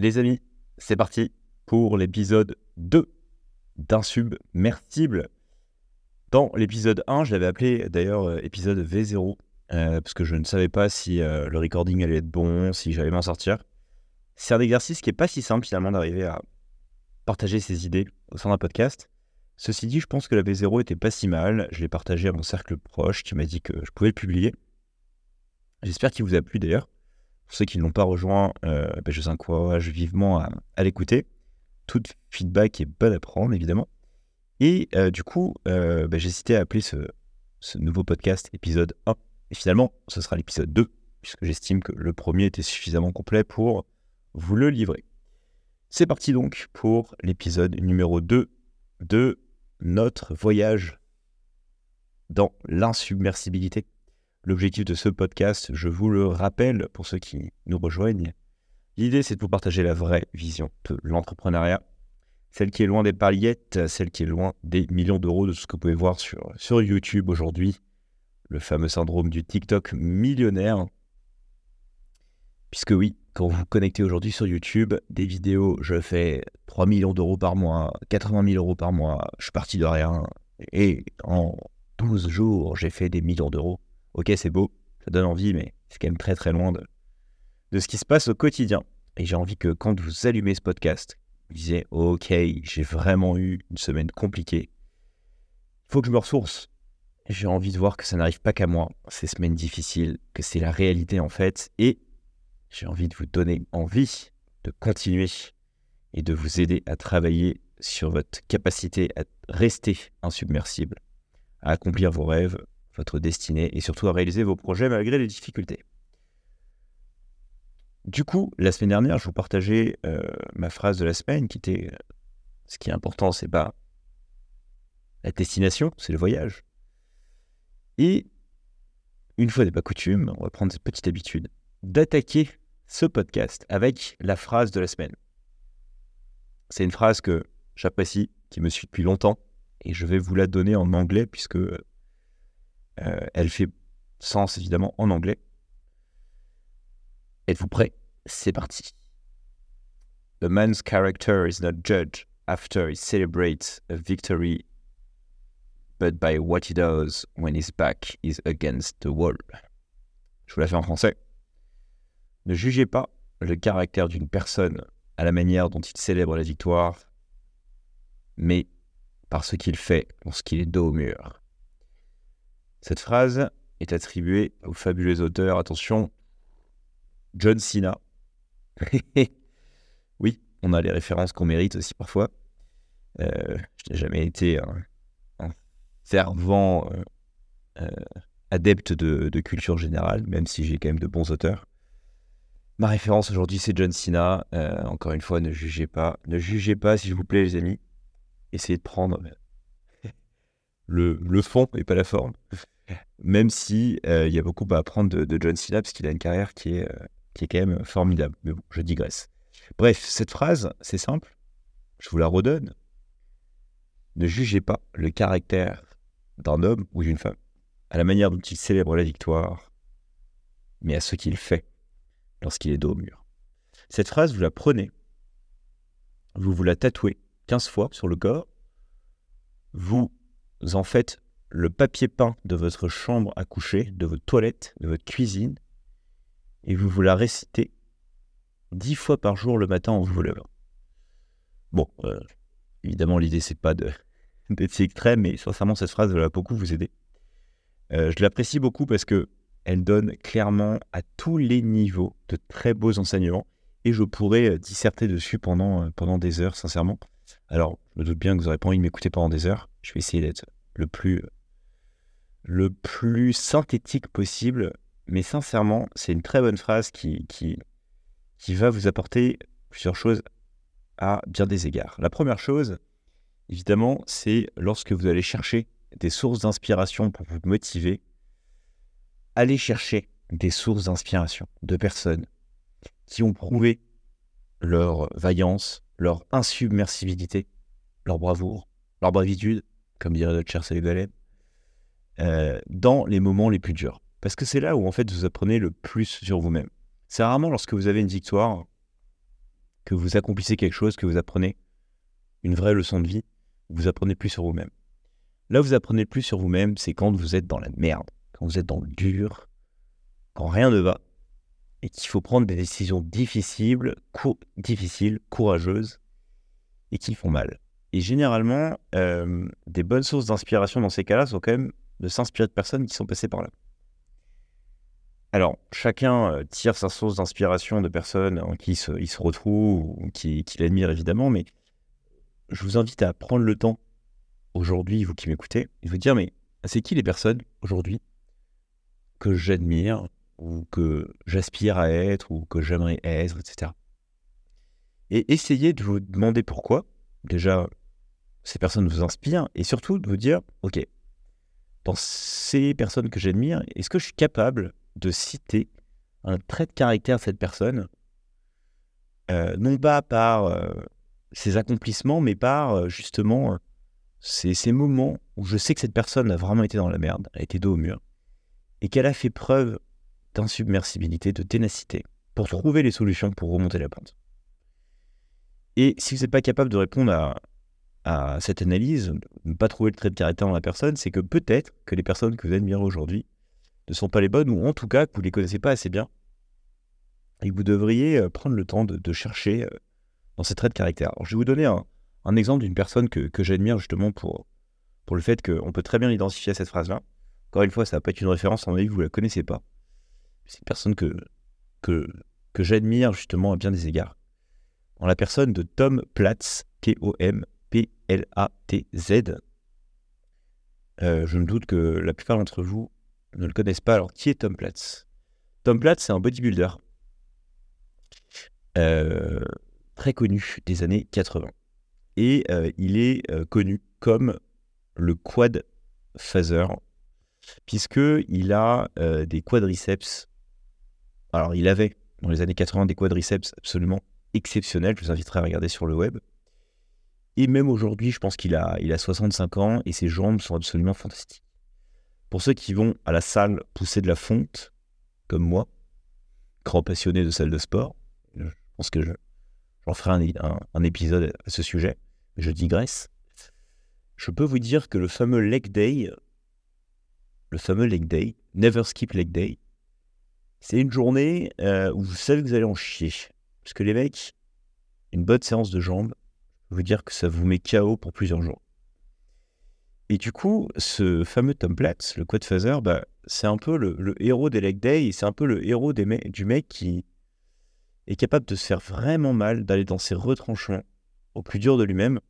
Les amis, c'est parti pour l'épisode 2 d'Insubmersible. Dans l'épisode 1, je l'avais appelé d'ailleurs euh, épisode V0, euh, parce que je ne savais pas si euh, le recording allait être bon, si j'allais m'en sortir. C'est un exercice qui n'est pas si simple finalement d'arriver à partager ses idées au sein d'un podcast. Ceci dit, je pense que la V0 était pas si mal. Je l'ai partagé à mon cercle proche qui m'a dit que je pouvais le publier. J'espère qu'il vous a plu d'ailleurs. Pour ceux qui ne l'ont pas rejoint, euh, ben, je vous encourage vivement à, l'écouter. Tout feedback est bon à prendre, évidemment. Et euh, du coup, euh, j'ai hésité à appeler ce, nouveau podcast épisode 1. Et finalement, ce sera l'épisode 2, puisque j'estime que le premier était suffisamment complet pour vous le livrer. C'est parti donc pour l'épisode numéro 2 de notre voyage dans l'insubmersibilité. L'objectif de ce podcast, je vous le rappelle pour ceux qui nous rejoignent, l'idée c'est de vous partager la vraie vision de l'entrepreneuriat, celle qui est loin des paillettes, celle qui est loin des millions d'euros de ce que vous pouvez voir sur, sur YouTube aujourd'hui, le fameux syndrome du TikTok millionnaire. Puisque oui, quand vous vous connectez aujourd'hui sur YouTube, des vidéos, je fais 3 millions d'euros par mois, 80 000 euros par mois, je suis parti de rien, et en 12 jours, j'ai fait des millions d'euros ok, c'est beau, ça donne envie, mais c'est quand même très très loin de, de ce qui se passe au quotidien. Et j'ai envie que quand vous allumez ce podcast, vous disiez, ok, j'ai vraiment eu une semaine compliquée. Il faut que je me ressource. J'ai envie de voir que ça n'arrive pas qu'à moi, ces semaines difficiles, que c'est la réalité en fait. Et j'ai envie de vous donner envie de continuer et de vous aider à travailler sur votre capacité à rester insubmersible, à accomplir vos rêves, votre destinée et surtout à réaliser vos projets malgré les difficultés. Du coup, la semaine dernière, je vous partageais euh, ma phrase de la semaine qui était ce qui est important, c'est pas la destination, c'est le voyage. Et une fois n'est pas coutume, on va prendre cette petite habitude d'attaquer ce podcast avec la phrase de la semaine. C'est une phrase que j'apprécie, qui me suit depuis longtemps, et je vais vous la donner en anglais puisque euh, elle fait sens évidemment en anglais. Êtes-vous prêts C'est parti. A man's character is not judged after he celebrates a victory, but by what he does when his back is against the wall. Je vous la fais en français. Ne jugez pas le caractère d'une personne à la manière dont il célèbre la victoire, mais par ce qu'il fait lorsqu'il est dos au mur. Cette phrase est attribuée au fabuleux auteur, attention, John Cena. oui, on a les références qu'on mérite aussi parfois. Euh, je n'ai jamais été un, fervent euh, euh, adepte de, culture générale, même si j'ai quand même de bons auteurs. Ma référence aujourd'hui, c'est John Cena. encore une fois, ne jugez pas. Ne jugez pas, s'il vous plaît, les amis. Essayez de prendre le, fond et pas la forme. Même si euh, il y a beaucoup à apprendre de, John Cena, parce qu'il a une carrière qui est, euh, qui est quand même formidable. Mais bon, je digresse. Bref, cette phrase, c'est simple. Je vous la redonne. Ne jugez pas le caractère d'un homme ou d'une femme à la manière dont il célèbre la victoire, mais à ce qu'il fait lorsqu'il est dos au mur. Cette phrase, vous la prenez, vous vous la tatouez 15 fois sur le corps, vous en faites le papier peint de votre chambre à coucher, de votre toilette, de votre cuisine, et vous vous la récitez dix fois par jour le matin en vous levant. Bon, euh, évidemment, l'idée, c'est pas d'être si extrême, mais sincèrement, cette phrase va beaucoup vous aider. Euh, je l'apprécie beaucoup parce que elle donne clairement à tous les niveaux de très beaux enseignements et je pourrais euh, disserter dessus pendant, pendant des heures, sincèrement. Alors, je me doute bien que vous n'aurez pas envie de m'écouter pendant des heures. Je vais essayer d'être le plus, le plus synthétique possible. Mais sincèrement, c'est une très bonne phrase qui, qui, qui va vous apporter plusieurs choses à bien des égards. La première chose, évidemment, c'est lorsque vous allez chercher des sources d'inspiration pour vous motiver, allez chercher des sources d'inspiration de personnes qui ont prouvé leur vaillance, leur insubmersibilité, leur bravoure, leur bravitude, comme dirait notre cher Salut euh, dans les moments les plus durs. Parce que c'est là où en fait vous apprenez le plus sur vous-même. C'est rarement lorsque vous avez une victoire que vous accomplissez quelque chose, que vous apprenez une vraie leçon de vie, vous apprenez plus sur vous-même. Là, vous apprenez plus sur vous-même, c'est quand vous êtes dans la merde, quand vous êtes dans le dur, quand rien ne va, et qu'il faut prendre des décisions difficiles, difficiles, courageuses, et qui font mal. Et généralement, euh, des bonnes sources d'inspiration dans ces cas-là sont quand même de s'inspirer de personnes qui sont passées par là. Alors, chacun euh, tire sa source d'inspiration de personnes en qui il se retrouve ou qui, qui l'admire évidemment, mais je vous invite à prendre le temps aujourd'hui, vous qui m'écoutez, de vous dire mais c'est qui les personnes aujourd'hui que j'admire ou que j'aspire à être ou que j'aimerais être, etc. Et essayez de vous demander pourquoi. Déjà, ces personnes vous inspirent et surtout de vous dire, ok, dans ces personnes que j'admire, est-ce que je suis capable de citer un trait de caractère de cette personne, euh, non pas par euh, ses accomplissements, mais par euh, justement ces, ces, moments où je sais que cette personne a vraiment été dans la merde, a été dos au mur, et qu'elle a fait preuve d'insubmersibilité, de ténacité, pour trouver les solutions pour remonter la pente? Et si vous n'êtes pas capable de répondre à, à cette analyse, ne pas trouver le trait de caractère dans la personne, c'est que peut-être que les personnes que vous admirez aujourd'hui ne sont pas les bonnes, ou en tout cas que vous ne les connaissez pas assez bien, et que vous devriez euh, prendre le temps de, chercher euh, dans ces traits de caractère. je vais vous donner un, exemple d'une personne que, j'admire justement pour, pour le fait qu'on peut très bien identifier cette phrase-là. Encore une fois, ça va pas être une référence, en avis, vous ne la connaissez pas. C'est une personne que, que, que j'admire justement à bien des égards. En la personne de Tom Platz, T-O-M-P-L-A-T-Z. Euh, je me doute que la plupart d'entre vous ne le connaissent pas. Alors, qui est Tom Platz? Tom Platz, c'est un bodybuilder euh, très connu des années 80. Et euh, il est connu comme le quad phaser, puisqu'il a des quadriceps. Alors, il avait dans les années 80 des quadriceps absolument exceptionnels. Je vous inviterai à regarder sur le web. Et même aujourd'hui, je pense qu'il a, il a 65 ans et ses jambes sont absolument fantastiques. Pour ceux qui vont à la salle pousser de la fonte, comme moi, grand passionné de salle de sport, je pense que j'en ferai un, épisode à ce sujet, je digresse. Je peux vous dire que le fameux leg day, le fameux leg day, never skip leg day, c'est une journée euh, où vous savez que vous allez en chier. Parce que les mecs, une bonne séance de jambes, vous dire que ça vous met KO pour plusieurs jours. Et du coup, ce fameux Tom Platz, le quad phaser, bah, c'est un peu le, héros des leg day, c'est un peu le héros du mec qui est capable de se faire vraiment mal, d'aller dans ses retranchements au plus dur de lui-même,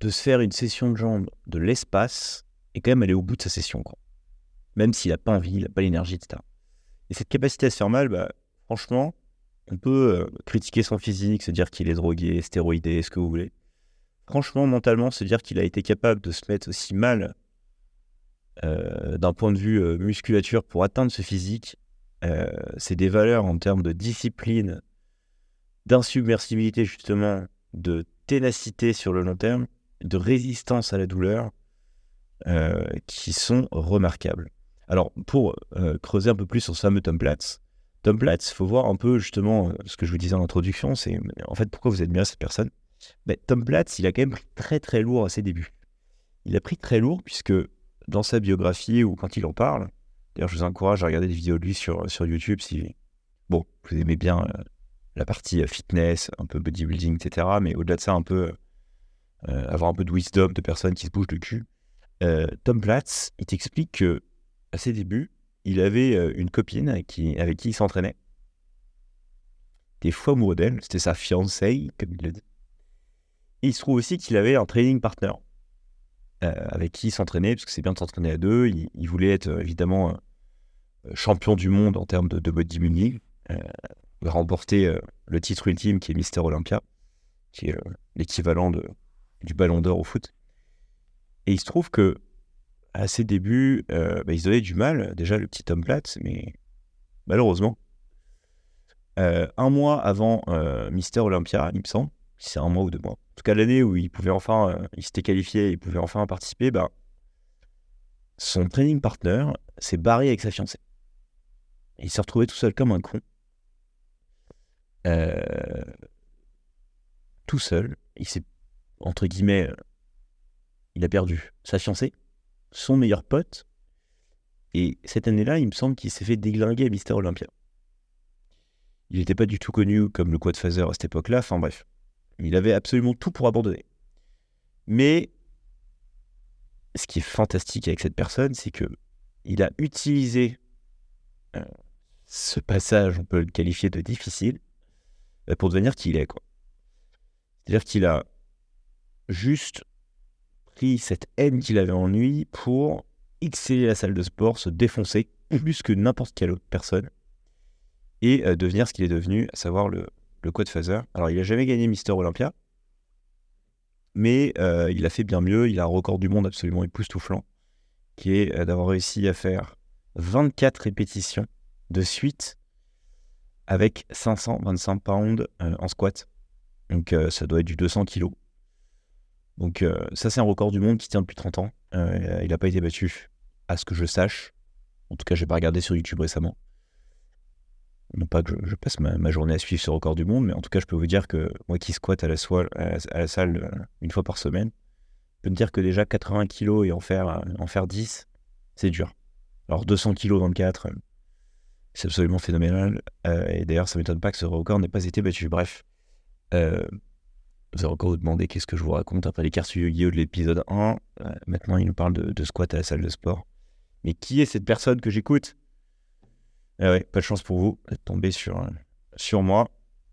de se faire une session de jambes de l'espace et quand même aller au bout de sa session. Quoi. Même s'il n'a pas envie, il n'a pas l'énergie, etc. Et cette capacité à se faire mal, bah, franchement, on peut euh, critiquer son physique, se dire qu'il est drogué, stéroïdé, ce que vous voulez franchement, mentalement, se dire qu'il a été capable de se mettre aussi mal euh, d'un point de vue euh, musculature pour atteindre ce physique, c'est des valeurs en termes de discipline, d'insubmersibilité justement, de ténacité sur le long terme, de résistance à la douleur, qui sont remarquables. Alors, pour creuser un peu plus sur ce fameux Tom Platz, Tom Platz, il faut voir un peu justement ce que je vous disais en introduction, c'est en fait pourquoi vous admirez cette personne. Tom Platz, il a quand même pris très très lourd à ses débuts. Il a pris très lourd puisque dans sa biographie ou quand il en parle, d'ailleurs je vous encourage à regarder des vidéos de lui sur, sur YouTube si bon, vous aimez bien euh, la partie euh, fitness, un peu bodybuilding, etc. Mais au-delà de ça, un peu euh, avoir un peu de wisdom de personnes qui se bougent le cul. Tom Platz, il t'explique que à ses débuts, il avait une copine avec qui, il s'entraînait. Des fois amoureux d'elle, c'était sa fiancée, comme il le dit il se trouve aussi qu'il avait un training partner euh, avec qui il s'entraînait, parce que c'est bien de s'entraîner à deux. Il, voulait être euh, évidemment euh, champion du monde en termes de, de bodybuilding, remporter le titre ultime qui est Mister Olympia, qui est l'équivalent du ballon d'or au foot. Et il se trouve que à ses débuts, bah, il se donnait du mal, déjà le petit homme plate, mais malheureusement, un mois avant Mister Olympia, il me semble, c'est un mois ou deux mois. En tout cas, l'année où il pouvait enfin, euh, il s'était qualifié, il pouvait enfin participer, bah, son training partner s'est barré avec sa fiancée. il s'est retrouvé tout seul comme un con. Euh, tout seul. Il s'est, entre guillemets, euh, il a perdu sa fiancée, son meilleur pote. Et cette année-là, il me semble qu'il s'est fait déglinguer à Mister Olympia. Il n'était pas du tout connu comme le quad phaser à cette époque-là. Enfin bref, il avait absolument tout pour abandonner. Mais ce qui est fantastique avec cette personne, c'est que il a utilisé euh, ce passage, on peut le qualifier de difficile, euh, pour devenir qui il est. C'est-à-dire qu'il a juste pris cette haine qu'il avait en lui pour exceller la salle de sport, se défoncer plus que n'importe quelle autre personne et euh, devenir ce qu'il est devenu, à savoir le, le quad phaser. Alors, il n'a jamais gagné Mister Olympia, mais euh, il a fait bien mieux. Il a un record du monde absolument époustouflant, qui est euh, d'avoir réussi à faire 24 répétitions de suite avec 525 pounds en squat. Donc, ça doit être du 200 kg. Donc, ça, c'est un record du monde qui tient depuis 30 ans. il n'a pas été battu, à ce que je sache. En tout cas, je n'ai pas regardé sur YouTube récemment. Non pas que je, passe ma, journée à suivre ce record du monde, mais en tout cas, je peux vous dire que moi qui squatte à la, salle euh, une fois par semaine, je peux me dire que déjà 80 kilos et en faire, euh, en faire 10, c'est dur. Alors 200 kilos 24, c'est absolument phénoménal. Euh, et d'ailleurs, ça ne m'étonne pas que ce record n'ait pas été battu. Bref, vous allez encore vous demander qu'est-ce que je vous raconte après les cartes Yu-Gi-Oh! de l'épisode 1. maintenant, il nous parle de, squat à la salle de sport. Mais qui est cette personne que j'écoute? Eh ouais, pas de chance pour vous d'être tombé sur, euh, sur moi.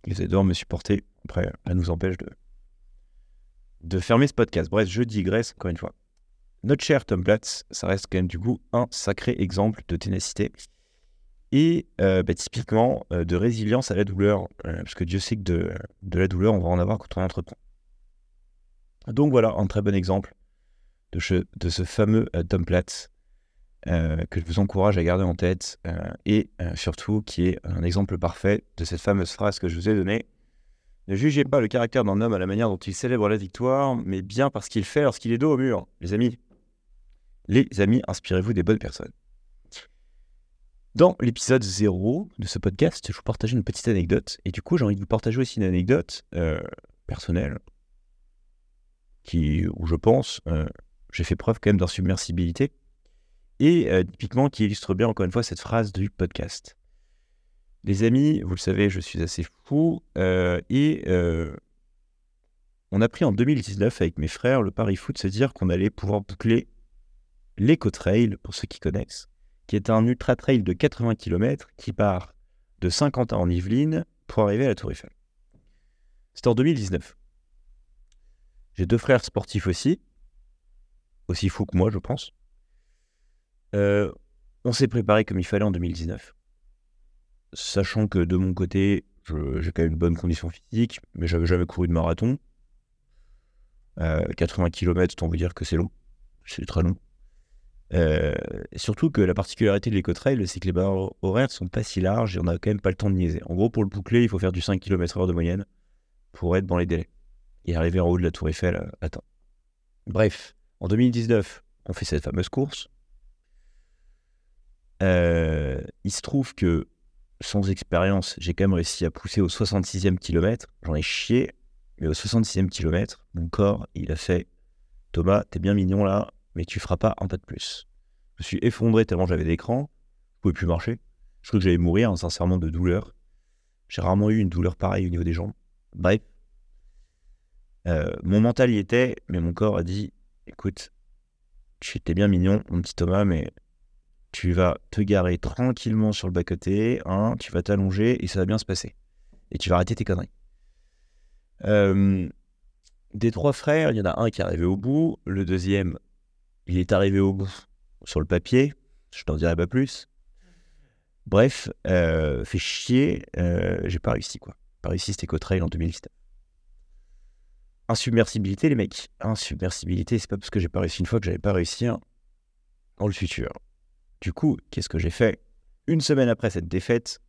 Allez devoir me supporter. Après, ça nous empêche de, de fermer ce podcast. Bref, je digresse encore une fois. Notre cher Tom Platz, ça reste quand même du coup un sacré exemple de ténacité et euh, bah, typiquement euh, de résilience à la douleur, parce que Dieu sait que de, la douleur, on va en avoir quand on entreprend. Donc voilà, un très bon exemple de ce, de ce fameux Tom Platz euh, que je vous encourage à garder en tête euh, et euh, surtout qui est un exemple parfait de cette fameuse phrase que je vous ai donnée. Ne jugez pas le caractère d'un homme à la manière dont il célèbre la victoire, mais bien parce qu'il fait lorsqu'il est dos au mur. Les amis, les amis, inspirez-vous des bonnes personnes. Dans l'épisode 0 de ce podcast, je vous partage une petite anecdote. Et du coup, j'ai envie de vous partager aussi une anecdote personnelle qui, où je pense, j'ai fait preuve quand même d'insubmersibilité et euh, typiquement qui illustre bien encore une fois cette phrase du podcast. Les amis, vous le savez, je suis assez fou euh, et euh, on a pris en 2019 avec mes frères le pari fou de se dire qu'on allait pouvoir boucler l'Eco-Trail, pour ceux qui connaissent, qui est un ultra-trail de 80 km qui part de Saint-Quentin en Yvelines pour arriver à la Tour Eiffel. C'était en 2019. J'ai deux frères sportifs aussi, aussi fous que moi, je pense. Euh, on s'est préparé comme il fallait en 2019. Sachant que de mon côté, j'ai quand même une bonne condition physique, mais j'avais jamais couru de marathon. 80 km, on veut dire que c'est long. C'est très long. Euh, surtout que la particularité de l'éco-trail, c'est que les barres horaires sont pas si larges et on n'a quand même pas le temps de niaiser. En gros, pour le boucler, il faut faire du 5 km/h de moyenne pour être dans les délais et arriver en haut de la Tour Eiffel à temps. Bref, en 2019, on fait cette fameuse course. Euh, il se trouve que sans expérience, j'ai quand même réussi à pousser au 66e kilomètre. J'en ai chié, mais au 66e kilomètre, mon corps, il a fait Thomas, t'es bien mignon là, mais tu feras pas un pas de plus. Je me suis effondré tellement j'avais d'écran, je pouvais plus marcher. Je crois que j'allais mourir, sincèrement, de douleur. J'ai rarement eu une douleur pareille au niveau des jambes. Bref. Euh, mon mental y était, mais mon corps a dit écoute, tu étais bien mignon, mon petit Thomas, mais tu vas te garer tranquillement sur le bas-côté, hein, tu vas t'allonger et ça va bien se passer. Et tu vas arrêter tes conneries. Euh, des trois frères, il y en a un qui est arrivé au bout, le deuxième, il est arrivé au bout sur le papier, je t'en dirai pas plus. Bref, euh, fait chier, euh, j'ai pas réussi quoi. Pas réussi, c'était trail en 2017. Insubmersibilité, les mecs. Insubmersibilité, c'est pas parce que j'ai pas réussi une fois que j'avais pas réussi dans le futur. Du coup, qu'est-ce que j'ai fait? Une semaine après cette défaite,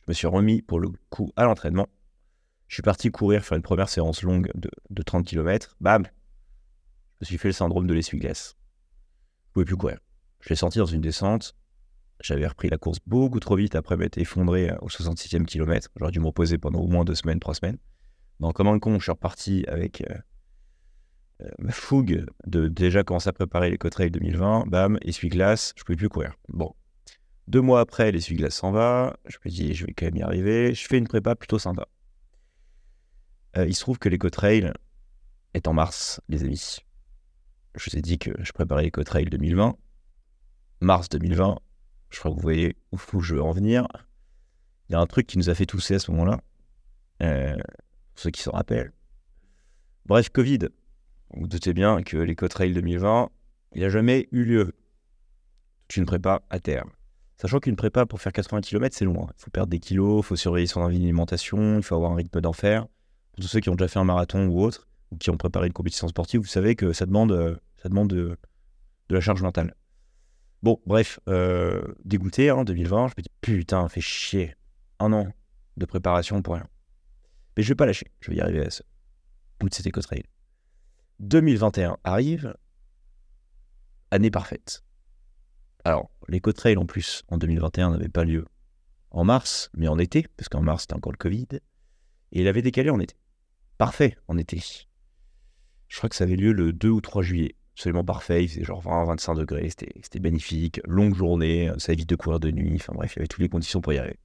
je me suis remis pour le coup à l'entraînement. Je suis parti courir, faire une première séance longue de, 30 km. Bam Je me suis fait le syndrome de l'essuie-glace. Je pouvais plus courir. Je l'ai senti dans une descente. J'avais repris la course beaucoup trop vite après m'être effondré au 66e kilomètre. J'aurais dû me reposer pendant au moins deux semaines, trois semaines. Donc, comme un con, je suis reparti avec euh, euh, ma fougue de déjà commencer à préparer les Cotrail 2020. Bam, essuie-glace, je pouvais plus courir. Bon. Deux mois après, l'essuie-glace s'en va. Je me dis, je vais quand même y arriver. Je fais une prépa plutôt sympa. Euh, il se trouve que l'Ecotrail est en mars, les amis. Je vous ai dit que je préparais l'Ecotrail 2020. Mars 2020, je crois que vous voyez où je veux en venir. Il y a un truc qui nous a fait tousser à ce moment-là. Euh, pour ceux qui s'en rappellent. Bref, Covid. Vous, doutez bien que l'Ecotrail 2020, il n'a jamais eu lieu. Tu ne prépa à terme. Sachant qu'une prépa pour faire 80 km, c'est loin. Il faut perdre des kilos, il faut surveiller son alimentation, il faut avoir un rythme d'enfer. Pour tous ceux qui ont déjà fait un marathon ou autre, ou qui ont préparé une compétition sportive, vous savez que ça demande, euh, de, la charge mentale. Bon, bref, euh, dégoûté, hein, 2020, je me dis, putain, fait chier. Un an de préparation pour rien. Mais je vais pas lâcher, je vais y arriver à ce bout de cet éco-trail. 2021 arrive, année parfaite. Alors, l'éco-trail en plus, en 2021, n'avait pas lieu en mars, mais en été, parce qu'en mars, c'était encore le Covid. Et il avait décalé en été. Parfait, en été. Je crois que ça avait lieu le 2 ou 3 juillet. Absolument parfait, il faisait genre 20, 25 degrés, c'était magnifique. Longue journée, ça évite de courir de nuit, enfin bref, il y avait toutes les conditions pour y arriver.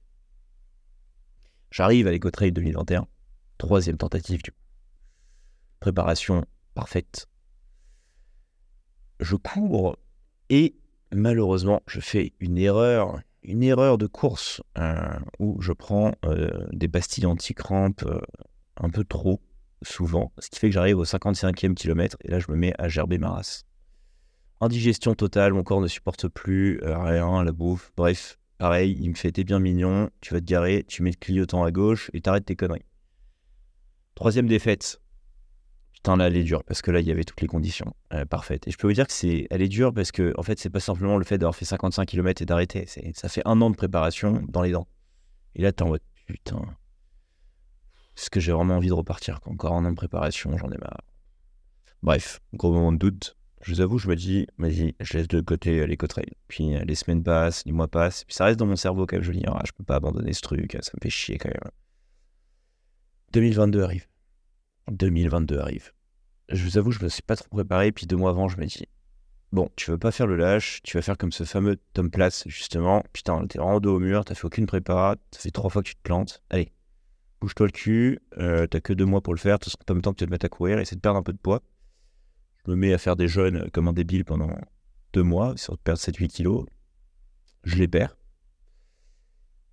J'arrive à l'éco-trail 2021, troisième tentative du Préparation parfaite. Je cours et malheureusement, je fais une erreur, une erreur de course euh, où je prends euh, des pastilles anti-crampes euh, un peu trop souvent, ce qui fait que j'arrive au 55e kilomètre et là je me mets à gerber ma race. Indigestion totale, mon corps ne supporte plus rien, la bouffe, bref, pareil, il me fait t'es bien mignon, tu vas te garer, tu mets le clignotant à gauche et t'arrêtes tes conneries. Troisième défaite, Putain, là, elle est dure parce que là, il y avait toutes les conditions euh, parfaites. Et je peux vous dire que c'est, elle est dure parce que, en fait, c'est pas simplement le fait d'avoir fait 55 km et d'arrêter. Ça fait un an de préparation dans les dents. Et là, t'es en mode, putain, est-ce que j'ai vraiment envie de repartir Encore un an de préparation, j'en ai marre. Bref, gros moment de doute. Je vous avoue, je me dis, vas-y, je laisse de côté euh, les cotrails. Puis euh, les semaines passent, les mois passent. Puis ça reste dans mon cerveau quand même. Je me dis, ah, je peux pas abandonner ce truc, ça me fait chier quand même. 2022 arrive. 2022 arrive je vous avoue, je me suis pas trop préparé. Puis deux mois avant, je me dis, bon, tu veux pas faire le lâche, tu vas faire comme ce fameux Tom Place, justement. Putain, t'es vraiment dos au mur, t'as fait aucune prépa, ça fait trois fois que tu te plantes. Allez, bouge-toi le cul, euh, t'as que deux mois pour le faire, en même temps que tu te mettre à courir, essaie de perdre un peu de poids. Je me mets à faire des jeûnes comme un débile pendant deux mois, sur de perdre 7-8 kilos. Je les perds.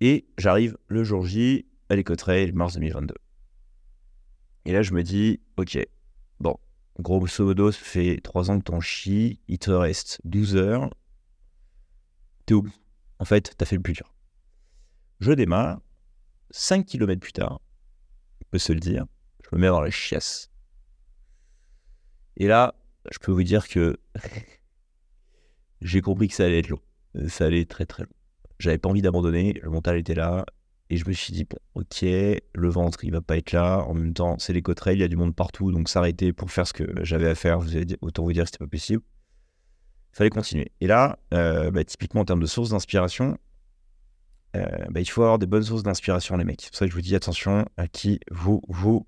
Et j'arrive le jour J à l'Ecotrail, mars 2022. Et là, je me dis, ok, bon, grosso modo, ça fait 3 ans que t'en chies, il te reste 12 heures. T'es où En fait, t'as fait le plus dur. Je démarre, 5 km plus tard, on peut se le dire, je me mets dans la chiasse. Et là, je peux vous dire que j'ai compris que ça allait être long. Ça allait être très très long. J'avais pas envie d'abandonner, le mental était là, et je me suis dit, bon, ok, le ventre, il va pas être là. En même temps, c'est les il y a du monde partout, donc s'arrêter pour faire ce que j'avais à faire, autant vous dire que c'était pas possible. Il fallait continuer. Et là, euh, bah, typiquement en termes de sources d'inspiration, bah, il faut avoir des bonnes sources d'inspiration, les mecs. C'est pour ça que je vous dis attention à qui vous vous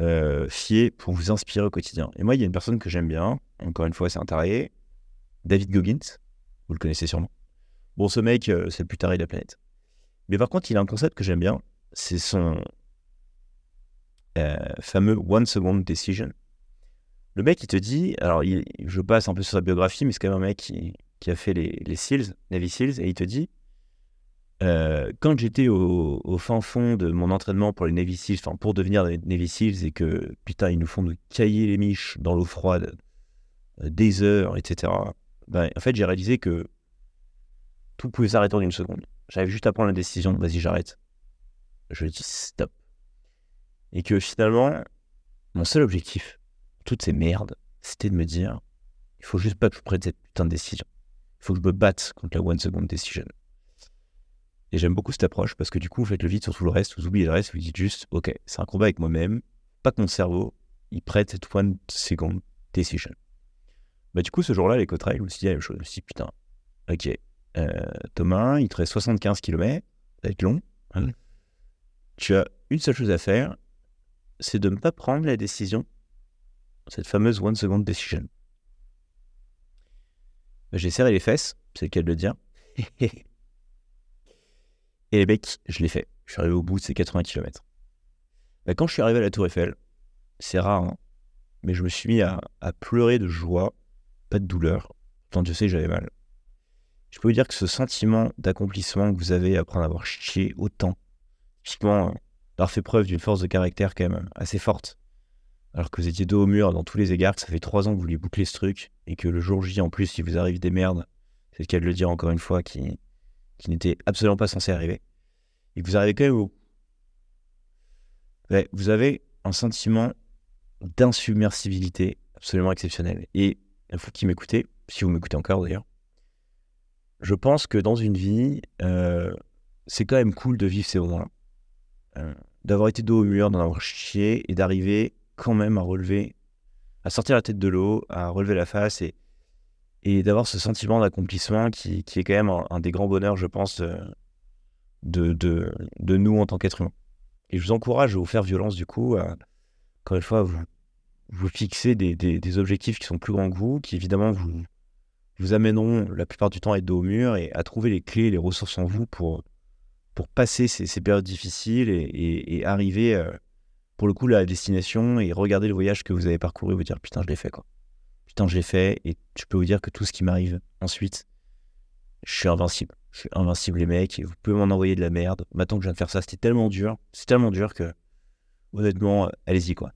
euh, fiez pour vous inspirer au quotidien. Et moi, il y a une personne que j'aime bien, encore une fois, c'est un taré, David Goggins. Vous le connaissez sûrement. Bon, ce mec, c'est le plus taré de la planète. Mais par contre, il a un concept que j'aime bien, c'est son euh, fameux One Second Decision. Le mec, il te dit, alors je passe un peu sur sa biographie, mais c'est quand même un mec qui, a fait les, les SEALs, Navy SEALs, et il te dit, euh, quand j'étais au, fin fond de mon entraînement pour les Navy SEALs, enfin pour devenir Navy SEALs, et que putain, ils nous font nous cailler les miches dans l'eau froide euh, des heures, etc. Ben, en fait, j'ai réalisé que tout pouvait s'arrêter en une seconde. J'avais juste à prendre la décision, vas-y, j'arrête. Je dis stop. Et que finalement, mon seul objectif, toutes ces merdes, c'était de me dire, il faut juste pas que je prenne cette putain de décision. Il faut que je me batte contre la one second decision. Et j'aime beaucoup cette approche parce que du coup, vous faites le vide sur tout le reste, vous oubliez le reste, vous dites juste, ok, c'est un combat avec moi-même, pas que mon cerveau, il prête cette one second decision. Bah, du coup, ce jour-là, les cotrails, je me suis dit la même chose. Je me suis dit, putain, ok, euh, Thomas, il te reste 75 km, ça va être long. Hein. Tu as une seule chose à faire, c'est de ne pas prendre la décision, cette fameuse one second decision. J'ai serré les fesses, c'est le cas de le dire. Et les je l'ai fait. Je suis arrivé au bout de ces 80 km. Bah, quand je suis arrivé à la Tour Eiffel, c'est rare, hein, mais je me suis mis à, pleurer de joie, pas de douleur. Tant Dieu sait que j'avais mal. Je peux vous dire que ce sentiment d'accomplissement que vous avez après en avoir chié autant, typiquement d'avoir fait preuve d'une force de caractère quand même assez forte, alors que vous étiez dos au mur dans tous les égards, que ça fait trois ans que vous vouliez boucler ce truc, et que le jour J, en plus, il vous arrive des merdes, c'est le cas de le dire encore une fois, qui, qui n'était absolument pas censé arriver, et que vous arrivez quand même au... vous avez un sentiment d'insubmersibilité absolument exceptionnel. Et vous qui m'écoutez, si vous m'écoutez encore d'ailleurs, je pense que dans une vie, euh, c'est quand même cool de vivre ces moments-là. Euh, d'avoir été dos au mur, d'en avoir chié et d'arriver quand même à relever, à sortir la tête de l'eau, à relever la face et, et d'avoir ce sentiment d'accomplissement qui, qui, est quand même un, des grands bonheurs, je pense, de, de, de, nous en tant qu'êtres humains. Et je vous encourage à vous faire violence du coup, à, encore une fois, vous, vous fixer des, des, objectifs qui sont plus grands que vous, qui évidemment vous, vous amèneront la plupart du temps à être dos au mur et à trouver les clés, les ressources en vous pour, pour passer ces, périodes difficiles et, arriver, euh, pour le coup, à la destination et regarder le voyage que vous avez parcouru et vous dire putain, je l'ai fait quoi. Putain, je l'ai fait et je peux vous dire que tout ce qui m'arrive ensuite, je suis invincible. Je suis invincible, les mecs, et vous pouvez m'en envoyer de la merde. Maintenant que je viens de faire ça, c'était tellement dur. C'est tellement dur que, honnêtement, allez-y quoi.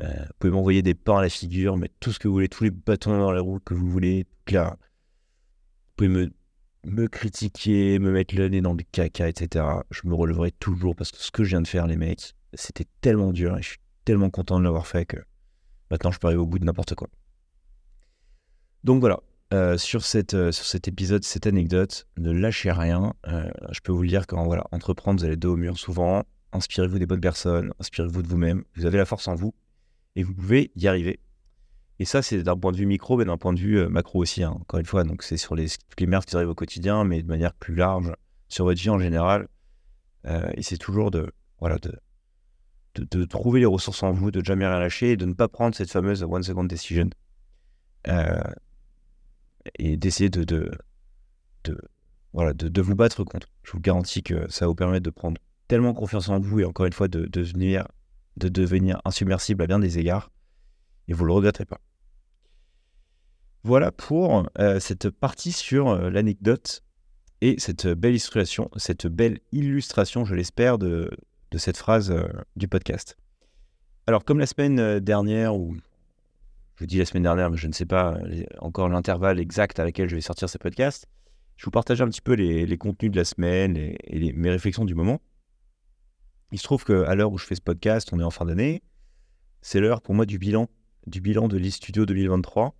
Euh, vous pouvez m'envoyer des pains à la figure, mettre tout ce que vous voulez, tous les bâtons dans la roue que vous voulez. Là. Vous pouvez me me critiquer, me mettre le nez dans le caca, etc. Je me releverai toujours parce que ce que je viens de faire, les mecs, c'était tellement dur et je suis tellement content de l'avoir fait que maintenant je peux arriver au bout de n'importe quoi. Donc voilà, euh, sur, cette, euh, sur cet épisode, cette anecdote, ne lâchez rien. Euh, je peux vous le dire, quand voilà, entreprendre, vous allez dos au mur souvent. Inspirez-vous des bonnes personnes, inspirez-vous de vous-même. Vous avez la force en vous et vous pouvez y arriver. Et ça, c'est d'un point de vue micro, mais d'un point de vue macro aussi, hein, encore une fois. Donc, c'est sur les, les merdes qui arrivent au quotidien, mais de manière plus large, sur votre vie en général. Et c'est toujours de, voilà, de, de, trouver les ressources en vous, de jamais rien lâcher et de ne pas prendre cette fameuse one second decision. Et d'essayer de, de, de, voilà, de, vous battre contre. Je vous garantis que ça va vous permettre de prendre tellement confiance en vous et encore une fois de, devenir, de devenir insubmersible à bien des égards et vous ne le regretterez pas. Voilà pour euh, cette partie sur euh, l'anecdote et cette belle illustration, cette belle illustration, je l'espère, de, de, cette phrase euh, du podcast. Alors, comme la semaine dernière, ou je dis la semaine dernière, mais je ne sais pas encore l'intervalle exact à laquelle je vais sortir ce podcast, je vous partage un petit peu les, contenus de la semaine et, mes réflexions du moment. Il se trouve qu'à l'heure où je fais ce podcast, on est en fin d'année. C'est l'heure pour moi du bilan du bilan de l'e-studio 2023.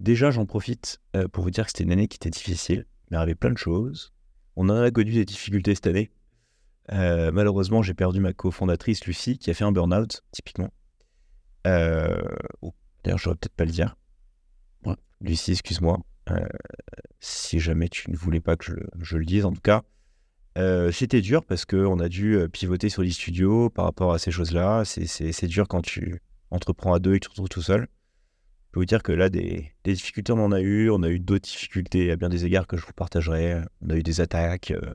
Déjà, j'en profite euh, pour vous dire que c'était une année qui était difficile, mais avait plein de choses. On en a connu des difficultés cette année. Euh, malheureusement, j'ai perdu ma cofondatrice Lucie, qui a fait un burn-out, typiquement. Euh, d'ailleurs, je devrais peut-être pas le dire. Lucie, excuse-moi. si jamais tu ne voulais pas que je, le dise, en tout cas, c'était dur parce qu'on a dû pivoter sur l'e-studio par rapport à ces choses-là. C'est dur quand tu entreprend à deux et tu te retrouves tout seul. Je peux vous dire que là, des, difficultés, on en a eu. On a eu d'autres difficultés à bien des égards que je vous partagerai. On a eu des attaques euh,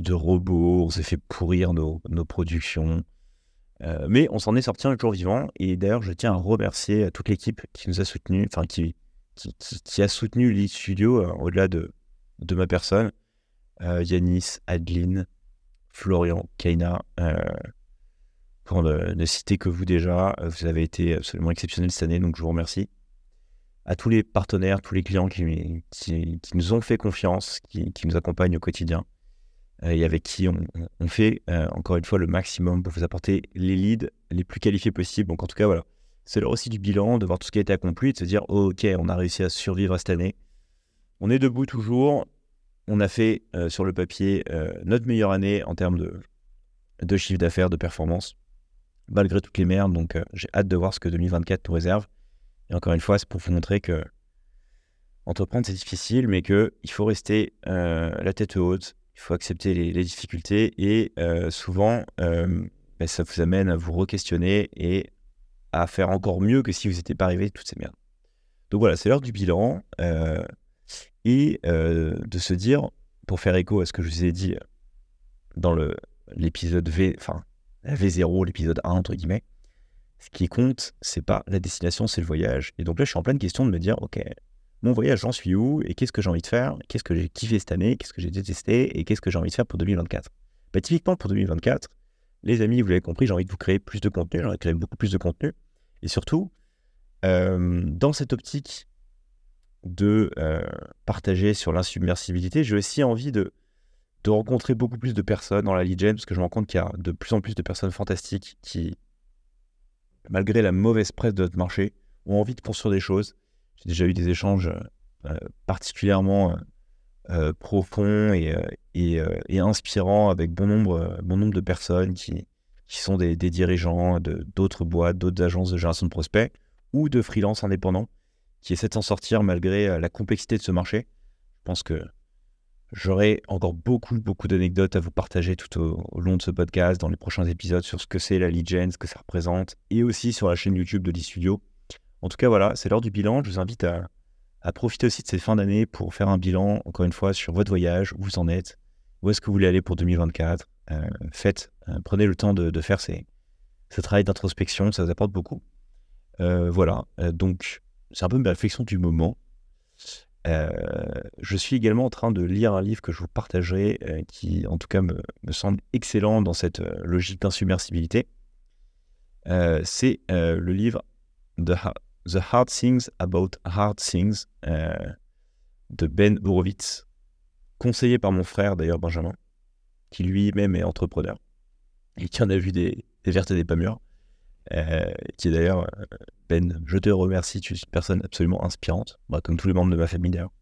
de robots. On s'est fait pourrir nos, productions. Euh, mais on s'en est sorti un jour vivant. Et d'ailleurs, je tiens à remercier toute l'équipe qui nous a soutenus, enfin, qui, qui, a soutenu Lead Studio euh, au-delà de, de ma personne. Yanis, Adeline, Florian, Kaina pour ne, citer que vous déjà. Euh, vous avez été absolument exceptionnel cette année, donc je vous remercie. À tous les partenaires, tous les clients qui, qui, nous ont fait confiance, qui, nous accompagnent au quotidien euh, et avec qui on, fait euh, encore une fois le maximum pour vous apporter les leads les plus qualifiés possibles. Donc en tout cas, voilà, c'est l'heure aussi du bilan, de voir tout ce qui a été accompli, de se dire ok, on a réussi à survivre cette année. On est debout toujours. On a fait sur le papier notre meilleure année en termes de, chiffre d'affaires, de performance malgré toutes les merdes. Donc, euh, j'ai hâte de voir ce que 2024 nous réserve. Et encore une fois, c'est pour vous montrer que entreprendre, c'est difficile, mais qu'il faut rester euh, la tête haute, il faut accepter les, difficultés et euh, souvent, ben, ça vous amène à vous re-questionner et à faire encore mieux que si vous n'étiez pas arrivé toutes ces merdes. Donc voilà, c'est l'heure du bilan euh, et euh, de se dire, pour faire écho à ce que je vous ai dit dans l'épisode V, enfin V0, l'épisode 1 entre guillemets, ce qui compte, c'est pas la destination, c'est le voyage. Et donc là, je suis en pleine question de me dire, ok, mon voyage, j'en suis où et qu'est-ce que j'ai envie de faire? Qu'est-ce que j'ai kiffé cette année? Qu'est-ce que j'ai détesté Et qu'est-ce que j'ai envie de faire pour 2024 bah, Typiquement pour 2024, les amis, vous l'avez compris, j'ai envie de vous créer plus de contenu, j'ai envie de créer beaucoup plus de contenu. Et surtout, euh, dans cette optique de euh, partager sur l'insubmersibilité, j'ai aussi envie de, de rencontrer beaucoup plus de personnes dans la lead gen, parce que je me rends compte qu'il y a de plus en plus de personnes fantastiques qui, malgré la mauvaise presse de notre marché, ont envie de construire des choses. J'ai déjà eu des échanges euh, particulièrement profonds et, inspirants avec bon nombre, de personnes qui, sont des, dirigeants d'autres boîtes, d'autres agences de génération de prospects ou de freelance indépendants qui essaient de s'en sortir malgré euh, la complexité de ce marché. Je pense que j'aurai encore beaucoup, beaucoup d'anecdotes à vous partager tout au, long de ce podcast, dans les prochains épisodes, sur ce que c'est la lead gen, ce que ça représente, et aussi sur la chaîne YouTube de l'e-studio. En tout cas, voilà, c'est l'heure du bilan. Je vous invite à, profiter aussi de cette fin d'année pour faire un bilan, encore une fois, sur votre voyage, où vous en êtes, où est-ce que vous voulez aller pour 2024. Euh, faites, euh, prenez le temps de, faire ces, ce travail d'introspection, ça vous apporte beaucoup. Euh, voilà, donc c'est un peu ma réflexion du moment. je suis également en train de lire un livre que je vous partagerai, qui en tout cas me, semble excellent dans cette logique d'insubmersibilité. c'est le livre The, The, Hard Things About Hard Things de Ben Horowitz, conseillé par mon frère d'ailleurs Benjamin qui lui-même est entrepreneur et qui en a vu des, vertes et des pas mûres. Euh, qui est d'ailleurs, euh, Ben, je te remercie, tu es une personne absolument inspirante, comme tous les membres de ma famille d'ailleurs.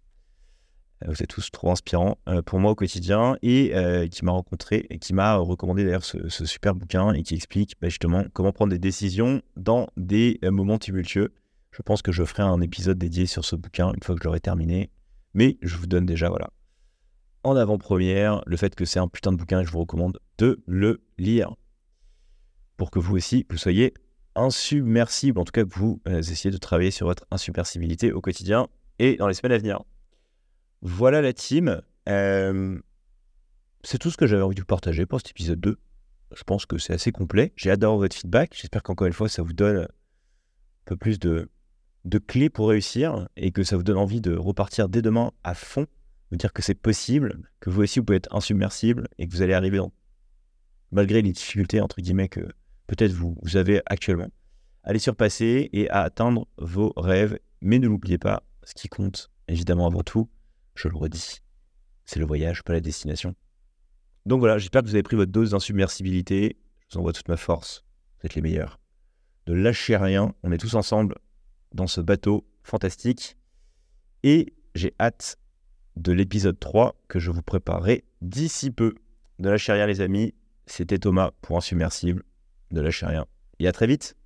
Euh, vous êtes tous trop inspirants pour moi au quotidien et qui m'a rencontré et qui m'a recommandé d'ailleurs ce, super bouquin et qui explique bah, justement comment prendre des décisions dans des moments tumultueux. Je pense que je ferai un épisode dédié sur ce bouquin une fois que je l'aurai terminé. Mais je vous donne déjà voilà en avant-première le fait que c'est un putain de bouquin et je vous recommande de le lire. Pour que vous aussi, vous soyez insubmersible, en tout cas que vous euh, essayez de travailler sur votre insubmersibilité au quotidien et dans les semaines à venir. Voilà la team. Euh, c'est tout ce que j'avais envie de vous partager pour cet épisode 2. Je pense que c'est assez complet. J'ai d'avoir votre feedback. J'espère qu'encore une fois, ça vous donne un peu plus de, de clés pour réussir et que ça vous donne envie de repartir dès demain à fond dire que c'est possible, que vous aussi vous pouvez être insubmersible et que vous allez arriver malgré les difficultés entre guillemets que peut-être vous, vous avez actuellement, allez surpasser et à atteindre vos rêves. Mais ne l'oubliez pas, ce qui compte évidemment avant tout, je le redis, c'est le voyage, pas la destination. Donc voilà, j'espère que vous avez pris votre dose d'insubmersibilité. Je vous envoie toute ma force. Vous êtes les meilleurs. Ne lâchez rien. On est tous ensemble dans ce bateau fantastique. Et j'ai hâte de l'épisode 3 que je vous préparerai d'ici peu. Ne lâchez rien les amis, c'était Thomas pour Insubmersible. Ne lâchez rien. Et à très vite